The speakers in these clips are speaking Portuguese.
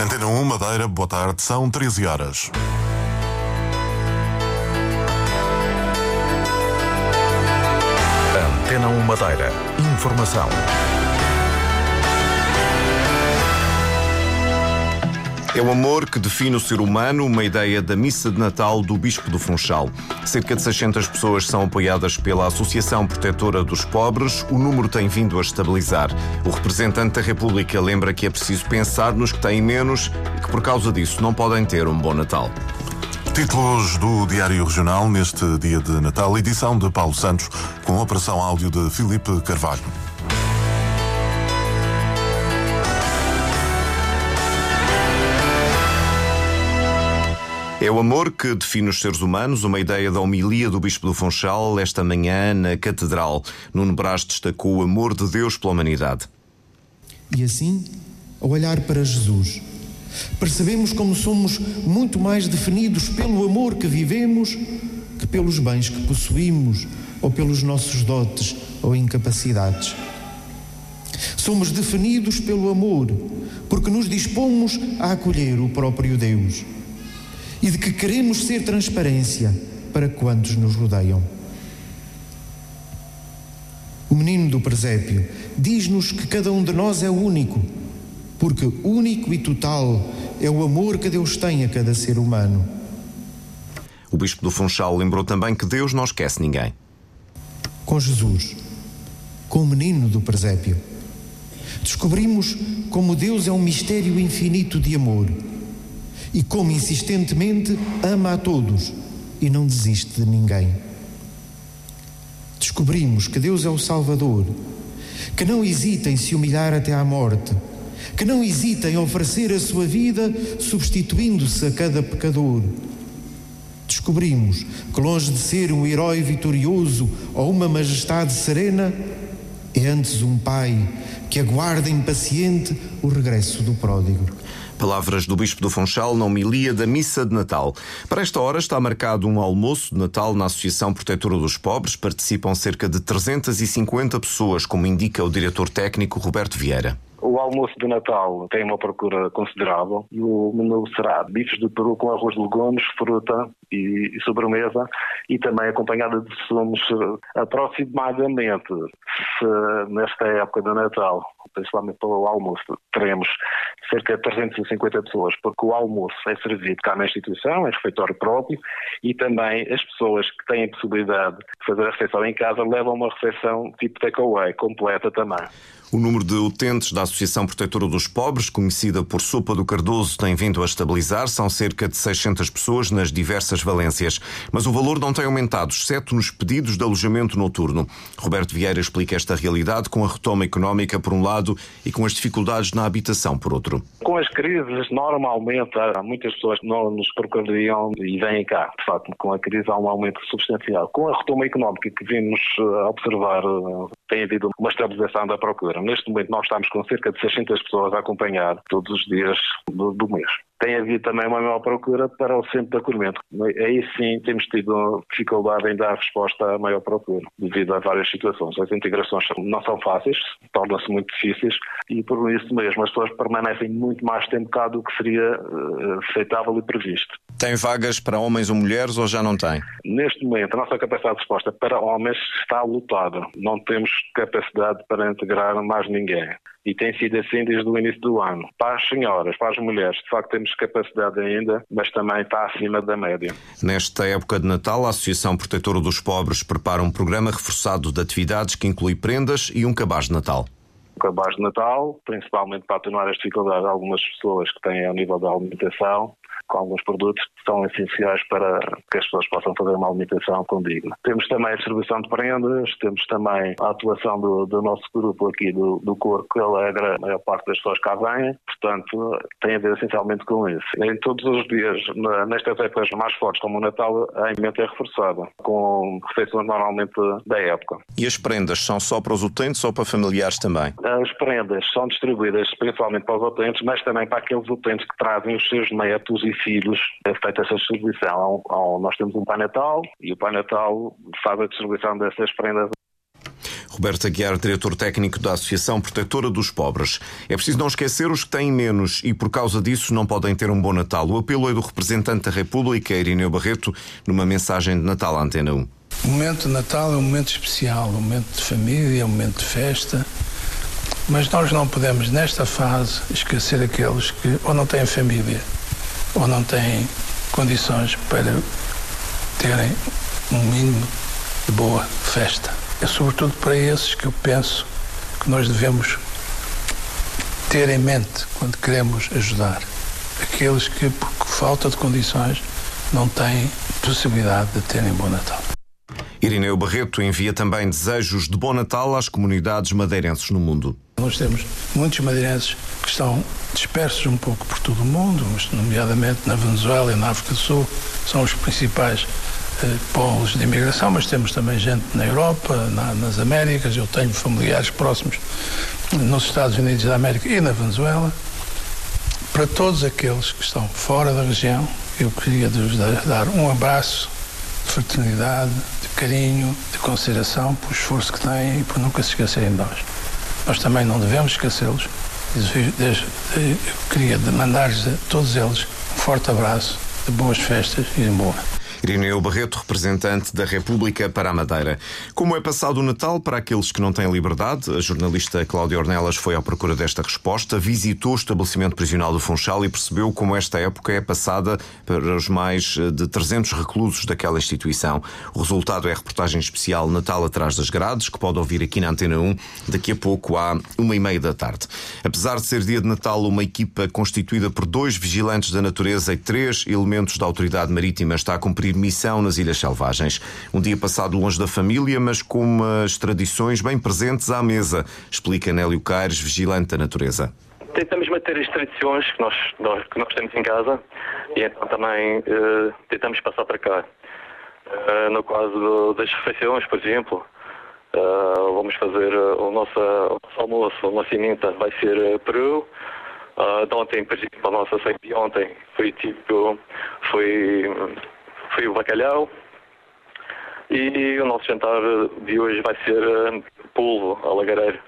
Antena 1 Madeira, boa tarde, são 13 horas. Antena 1 Madeira. Informação. É o amor que define o ser humano, uma ideia da missa de Natal do Bispo do Funchal. Cerca de 600 pessoas são apoiadas pela Associação Protetora dos Pobres. O número tem vindo a estabilizar. O representante da República lembra que é preciso pensar nos que têm menos e que, por causa disso, não podem ter um bom Natal. Títulos do Diário Regional neste dia de Natal, edição de Paulo Santos, com operação áudio de Filipe Carvalho. É o amor que define os seres humanos, uma ideia da homilia do Bispo do Funchal esta manhã na Catedral. Nuno Brás destacou o amor de Deus pela humanidade. E assim, ao olhar para Jesus, percebemos como somos muito mais definidos pelo amor que vivemos que pelos bens que possuímos ou pelos nossos dotes ou incapacidades. Somos definidos pelo amor, porque nos dispomos a acolher o próprio Deus e de que queremos ser transparência para quantos nos rodeiam. O menino do presépio diz-nos que cada um de nós é único, porque único e total é o amor que Deus tem a cada ser humano. O Bispo do Funchal lembrou também que Deus não esquece ninguém. Com Jesus, com o menino do presépio, descobrimos como Deus é um mistério infinito de amor e como insistentemente ama a todos e não desiste de ninguém. Descobrimos que Deus é o Salvador, que não hesita em se humilhar até à morte, que não hesita em oferecer a sua vida substituindo-se a cada pecador. Descobrimos que, longe de ser um herói vitorioso ou uma majestade serena, é antes um pai que aguarda impaciente o regresso do pródigo. Palavras do Bispo do Funchal na homilia da Missa de Natal. Para esta hora está marcado um almoço de Natal na Associação Protetora dos Pobres. Participam cerca de 350 pessoas, como indica o diretor técnico Roberto Vieira. O almoço de Natal tem uma procura considerável e o menu será bifes de peru com arroz de legumes, fruta e, e sobremesa e também acompanhada de sumos aproximadamente, se nesta época de Natal, principalmente pelo almoço, teremos cerca de 350 pessoas, porque o almoço é servido cá na instituição, é refeitório próprio, e também as pessoas que têm a possibilidade de fazer a refeição em casa levam uma refeição tipo takeaway, completa também. O número de utentes da Associação Protetora dos Pobres, conhecida por Sopa do Cardoso, tem vindo a estabilizar. São cerca de 600 pessoas nas diversas valências. Mas o valor não tem aumentado, exceto nos pedidos de alojamento noturno. Roberto Vieira explica esta realidade com a retoma económica, por um lado, e com as dificuldades na habitação, por outro. Com as crises, normalmente, há muitas pessoas que não nos procurariam e vêm cá. De facto, com a crise há um aumento substancial. Com a retoma económica que vimos observar, tem havido uma estabilização da procura. Neste momento nós estamos com cerca de 600 pessoas a acompanhar todos os dias do, do mês. Tem havido também uma maior procura para o centro de acolhimento. Aí sim temos tido dificuldade em dar resposta à maior procura, devido a várias situações. As integrações não são fáceis, tornam-se muito difíceis e por isso mesmo as pessoas permanecem muito mais tempo cá do que seria uh, aceitável e previsto. Tem vagas para homens ou mulheres ou já não tem? Neste momento a nossa capacidade de resposta para homens está lotada. Não temos capacidade para integrar mais ninguém e tem sido assim desde o início do ano. Para as senhoras, para as mulheres, de facto temos capacidade ainda, mas também está acima da média. Nesta época de Natal, a Associação Protetora dos Pobres prepara um programa reforçado de atividades que inclui prendas e um cabaz de Natal cabaz de Natal, principalmente para atenuar as dificuldades de algumas pessoas que têm ao nível da alimentação com alguns produtos que são essenciais para que as pessoas possam fazer uma alimentação condigna. Temos também a distribuição de prendas, temos também a atuação do, do nosso grupo aqui do, do Corpo que alegra a maior parte das pessoas cá vêm, portanto tem a ver essencialmente com isso. Em todos os dias, nestas épocas mais fortes como o Natal, a emenda é reforçada, com refeições normalmente da época. E as prendas são só para os utentes ou para familiares também? As prendas são distribuídas principalmente para os utentes, mas também para aqueles utentes que trazem os seus netos e filhos é feita essa distribuição. Nós temos um Pai Natal e o Pai Natal faz a distribuição dessas prendas Roberto Aguiar, diretor técnico da Associação Protetora dos Pobres. É preciso não esquecer os que têm menos e, por causa disso, não podem ter um bom Natal. O apelo é do representante da República, Irineu Barreto, numa mensagem de Natal à Antena 1. O momento de Natal é um momento especial, um momento de família, um momento de festa. Mas nós não podemos, nesta fase, esquecer aqueles que ou não têm família ou não têm condições para terem um mínimo de boa festa. É sobretudo para esses que eu penso que nós devemos ter em mente quando queremos ajudar. Aqueles que, por falta de condições, não têm possibilidade de terem bom Natal. Irineu Barreto envia também desejos de bom Natal às comunidades madeirenses no mundo. Nós temos muitos madeirenses que estão dispersos um pouco por todo o mundo, nomeadamente na Venezuela e na África do Sul, são os principais eh, polos de imigração, mas temos também gente na Europa, na, nas Américas, eu tenho familiares próximos nos Estados Unidos da América e na Venezuela. Para todos aqueles que estão fora da região, eu queria dar um abraço de fraternidade, de carinho, de consideração pelo esforço que têm e por nunca se esquecerem de nós. Nós também não devemos esquecê-los. Eu queria mandar-lhes a todos eles um forte abraço, de boas festas e de boa. Irineu Barreto, representante da República para a Madeira. Como é passado o Natal para aqueles que não têm liberdade? A jornalista Cláudia Ornelas foi à procura desta resposta, visitou o estabelecimento prisional do Funchal e percebeu como esta época é passada para os mais eh, de 300 reclusos daquela instituição. O resultado é a reportagem especial Natal atrás das grades, que pode ouvir aqui na Antena 1 daqui a pouco à uma e meia da tarde. Apesar de ser dia de Natal, uma equipa constituída por dois vigilantes da natureza e três elementos da autoridade marítima está a cumprir missão nas Ilhas Selvagens. Um dia passado longe da família, mas com umas tradições bem presentes à mesa, explica Nélio Caires, vigilante da natureza. Tentamos manter as tradições que nós, nós, que nós temos em casa e então também uh, tentamos passar para cá. Uh, no caso do, das refeições, por exemplo, uh, vamos fazer o, nosso, o nosso almoço, a nossa emenda vai ser peru. Uh, de ontem, por exemplo, a nossa ceia de ontem foi tipo, foi foi o bacalhau. E o nosso jantar de hoje vai ser uh, polvo a lagareiro.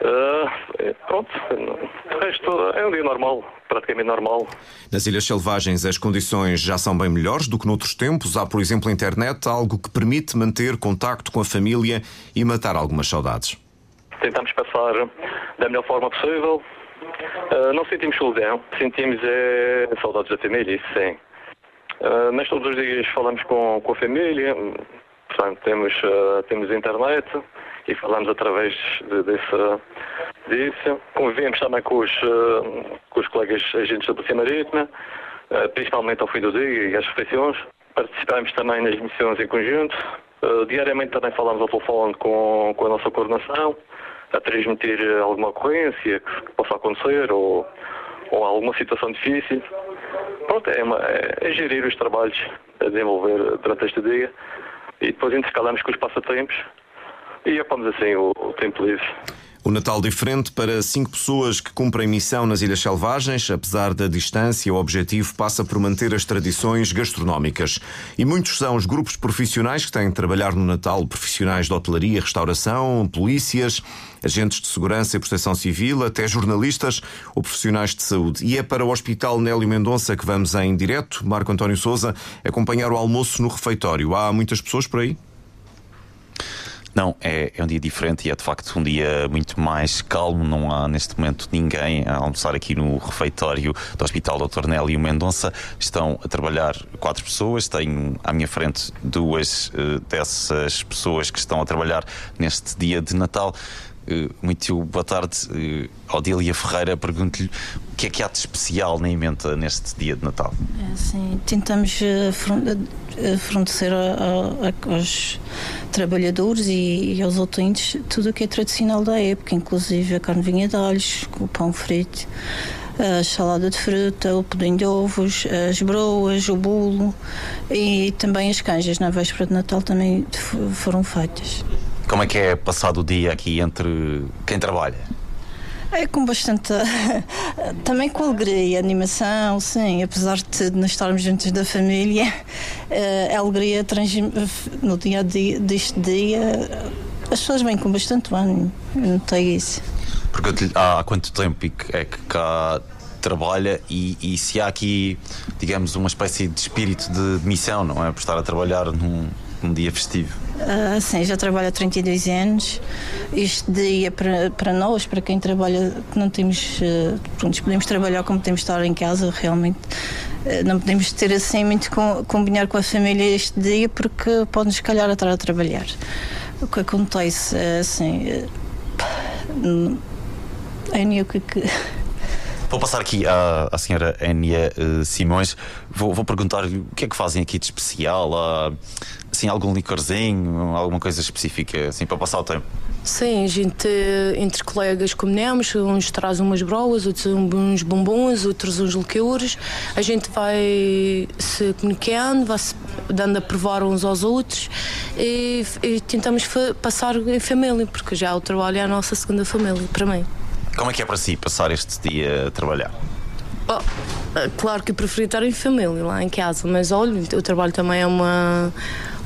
Uh, pronto, o resto é um dia normal, praticamente normal. Nas Ilhas Selvagens as condições já são bem melhores do que noutros tempos. Há, por exemplo, a internet, algo que permite manter contacto com a família e matar algumas saudades. Tentamos passar da melhor forma possível. Uh, não sentimos solidão, sentimos é, saudades da família, isso sim. Uh, mas todos os dias falamos com, com a família, portanto temos, uh, temos internet e falamos através de, desse, disso. Convivemos também com os, uh, com os colegas agentes da Polícia Marítima, principalmente ao fim do dia e às refeições. Participamos também nas missões em conjunto. diariamente também falamos ao telefone com, com a nossa coordenação, a transmitir alguma ocorrência que possa acontecer ou, ou alguma situação difícil pronto, é, uma, é, é, gerir os trabalhos a desenvolver durante este dia e depois intercalamos com os passatempos e ocupamos assim o, o tempo livre. O Natal diferente para cinco pessoas que cumprem missão nas Ilhas Selvagens, apesar da distância, o objetivo passa por manter as tradições gastronómicas. E muitos são os grupos profissionais que têm de trabalhar no Natal, profissionais de hotelaria, restauração, polícias, agentes de segurança e proteção civil, até jornalistas ou profissionais de saúde. E é para o Hospital Nélio Mendonça que vamos em direto, Marco António Souza, acompanhar o almoço no refeitório. Há muitas pessoas por aí? Não, é, é um dia diferente e é de facto um dia muito mais calmo. Não há neste momento ninguém a almoçar aqui no refeitório do Hospital Dr. Nélio Mendonça. Estão a trabalhar quatro pessoas. Tenho à minha frente duas uh, dessas pessoas que estão a trabalhar neste dia de Natal. Uh, muito boa tarde, uh, Odília Ferreira. Pergunto-lhe o que é que há de especial na emenda neste dia de Natal? É, sim, tentamos fornecer aos trabalhadores e, e aos utentes tudo o que é tradicional da época, inclusive a carne vinha de alhos, o pão frito, a salada de fruta, o pudim de ovos, as broas, o bolo e também as canjas na véspera de Natal também foram feitas. Como é que é passado o dia aqui entre quem trabalha? É com bastante. também com alegria, animação, sim. Apesar de não estarmos juntos da família, eh, a alegria trans, no dia a dia deste dia as pessoas vêm com bastante ânimo, eu notei isso. Porque há quanto tempo é que cá trabalha e, e, se há aqui, digamos, uma espécie de espírito de, missão, não é? Por estar a trabalhar num, num dia festivo. Uh, sim, já trabalho há 32 anos. Este dia para, para nós, para quem trabalha, que não temos, uh, pronto, podemos trabalhar como podemos estar em casa, realmente. Uh, não podemos ter assim muito com, combinar com a família este dia porque pode-nos calhar estar a trabalhar. O que acontece é assim. Uh, é o que, que Vou passar aqui à, à senhora Enia uh, Simões. Vou, vou perguntar-lhe o que é que fazem aqui de especial. Há, assim, algum licorzinho, alguma coisa específica, assim, para passar o tempo? Sim, a gente, entre colegas, combinamos. Uns trazem umas broas, outros uns bombons, outros uns liqueurs. A gente vai se comunicando, vai se dando a provar uns aos outros e, e tentamos passar em família, porque já o trabalho é a nossa segunda família, para mim. Como é que é para si passar este dia a trabalhar? Oh, claro que preferi estar em família, lá em casa, mas olha, o trabalho também é uma,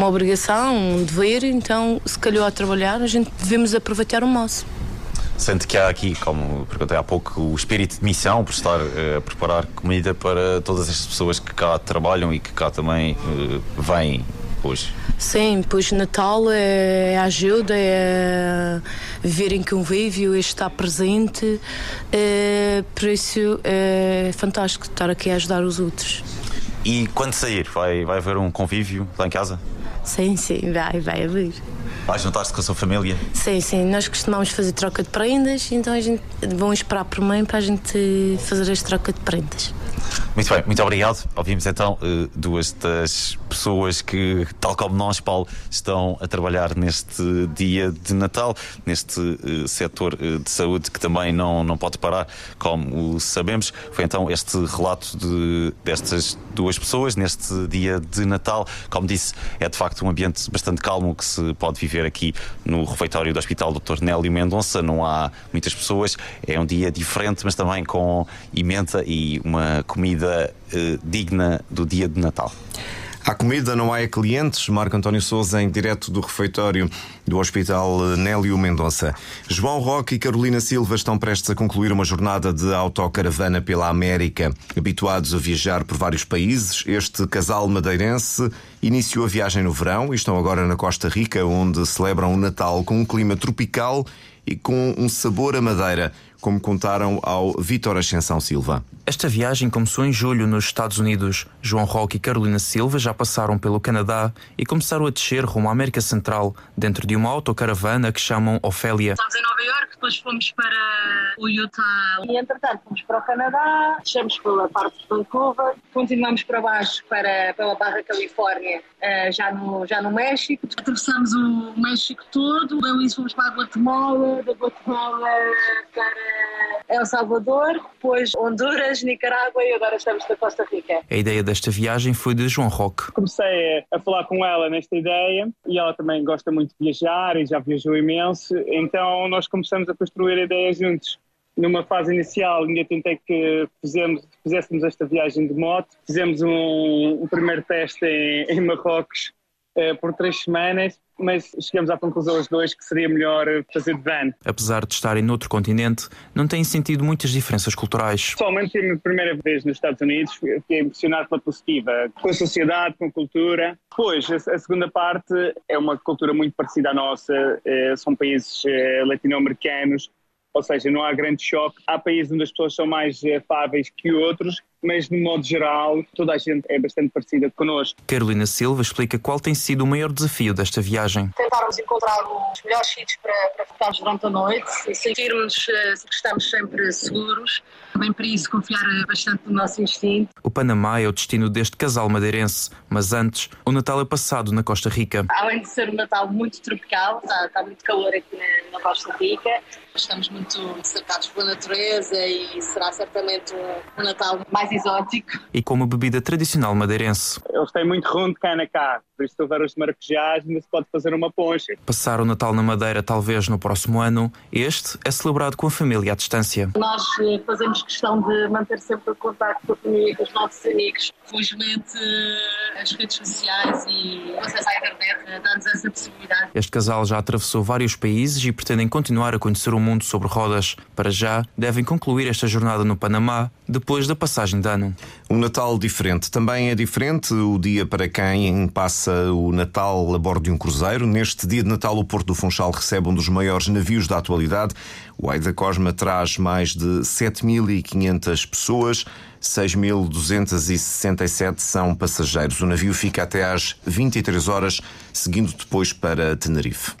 uma obrigação, um dever, então se calhar a trabalhar, a gente devemos aproveitar o máximo. Sente que há aqui, como perguntei há pouco, o espírito de missão por estar uh, a preparar comida para todas estas pessoas que cá trabalham e que cá também uh, vêm hoje? Sim, pois Natal é ajuda, é viver em convívio, é estar presente, é, por isso é fantástico estar aqui a ajudar os outros. E quando sair, vai, vai haver um convívio lá em casa? Sim, sim, vai, vai haver. Vai juntar-se com a sua família? Sim, sim. Nós costumamos fazer troca de prendas, então a gente vão esperar por mim para a gente fazer esta troca de prendas. Muito bem, muito obrigado. Ouvimos então eh, duas das pessoas que, tal como nós, Paulo, estão a trabalhar neste dia de Natal, neste uh, setor uh, de saúde que também não, não pode parar, como sabemos. Foi então este relato de, destas duas pessoas neste dia de Natal. Como disse, é de facto um ambiente bastante calmo que se pode viver aqui no refeitório do Hospital Dr. Nélio Mendonça. Não há muitas pessoas, é um dia diferente, mas também com imenta e uma comida uh, digna do dia de Natal. Há comida, não há clientes. Marco António Souza, em direto do refeitório do Hospital Nélio Mendonça. João Roque e Carolina Silva estão prestes a concluir uma jornada de autocaravana pela América. Habituados a viajar por vários países, este casal madeirense iniciou a viagem no verão e estão agora na Costa Rica, onde celebram o Natal com um clima tropical e com um sabor a madeira como contaram ao Vítor Ascensão Silva. Esta viagem começou em julho nos Estados Unidos. João Roque e Carolina Silva já passaram pelo Canadá e começaram a descer rumo à América Central, dentro de uma autocaravana que chamam Ofélia. Estamos em Nova York, depois fomos para o Utah e, entretanto, fomos para o Canadá, descemos pela parte de Vancouver, continuamos para baixo para, pela Barra Califórnia, eh, já no, já no México. Atravessamos o México todo, depois fomos para a Guatemala, da Guatemala para El Salvador, depois Honduras, Nicarágua e agora estamos na Costa Rica. A ideia desta viagem foi de João Roque. Comecei a falar com ela nesta ideia e ela também gosta muito de viajar e já viajou imenso, então nós começamos a construir a ideia juntos. Numa fase inicial, ainda tentei que fizemos, fizéssemos esta viagem de moto. Fizemos um, um primeiro teste em, em Marrocos uh, por três semanas mas chegamos à conclusão os dois que seria melhor fazer de van. Apesar de estarem noutro continente, não têm sentido muitas diferenças culturais. Pessoalmente, a minha primeira vez nos Estados Unidos, fiquei impressionado pela positiva, com a sociedade, com a cultura. Depois, a, segunda parte é uma cultura muito parecida à nossa, eh, são países eh, latino-americanos, ou seja, não há grande choque. Há países onde as pessoas são mais afáveis que outros, mas no modo geral toda a gente é bastante parecida connosco. Carolina Silva explica qual tem sido o maior desafio desta viagem. Tentarmos encontrar os melhores sítios para, para ficarmos durante a noite e sentirmos eh, que estamos sempre seguros. Também para isso confiar bastante no nosso instinto. O Panamá é o destino deste casal madeirense, mas antes o Natal é passado na Costa Rica. Além de ser um Natal muito tropical, está, está muito calor aqui na, na Costa Rica, estamos muito cercados pela natureza e será certamente um, um Natal mais mais exótico. E como bebida tradicional madeirense. Eles têm muito rum de cana cá, Por isso, se houver os maracujás, ainda se pode fazer uma poncha. Passar o Natal na Madeira talvez no próximo ano, este é celebrado com a família à distância. Nós eh, fazemos questão de manter sempre o contato com a família, com os nossos amigos. Felizmente, eh, as redes sociais e o acesso à internet eh, dão-nos essa possibilidade. Este casal já atravessou vários países e pretendem continuar a conhecer o mundo sobre rodas. Para já, devem concluir esta jornada no Panamá depois da passagem de ano. Um Natal diferente. Também é diferente o dia para quem passa o Natal a bordo de um cruzeiro. Neste dia de Natal, o Porto do Funchal recebe um dos maiores navios da atualidade. O Aida Cosma traz mais de 7.500 pessoas. 6.267 são passageiros. O navio fica até às 23 horas, seguindo depois para Tenerife.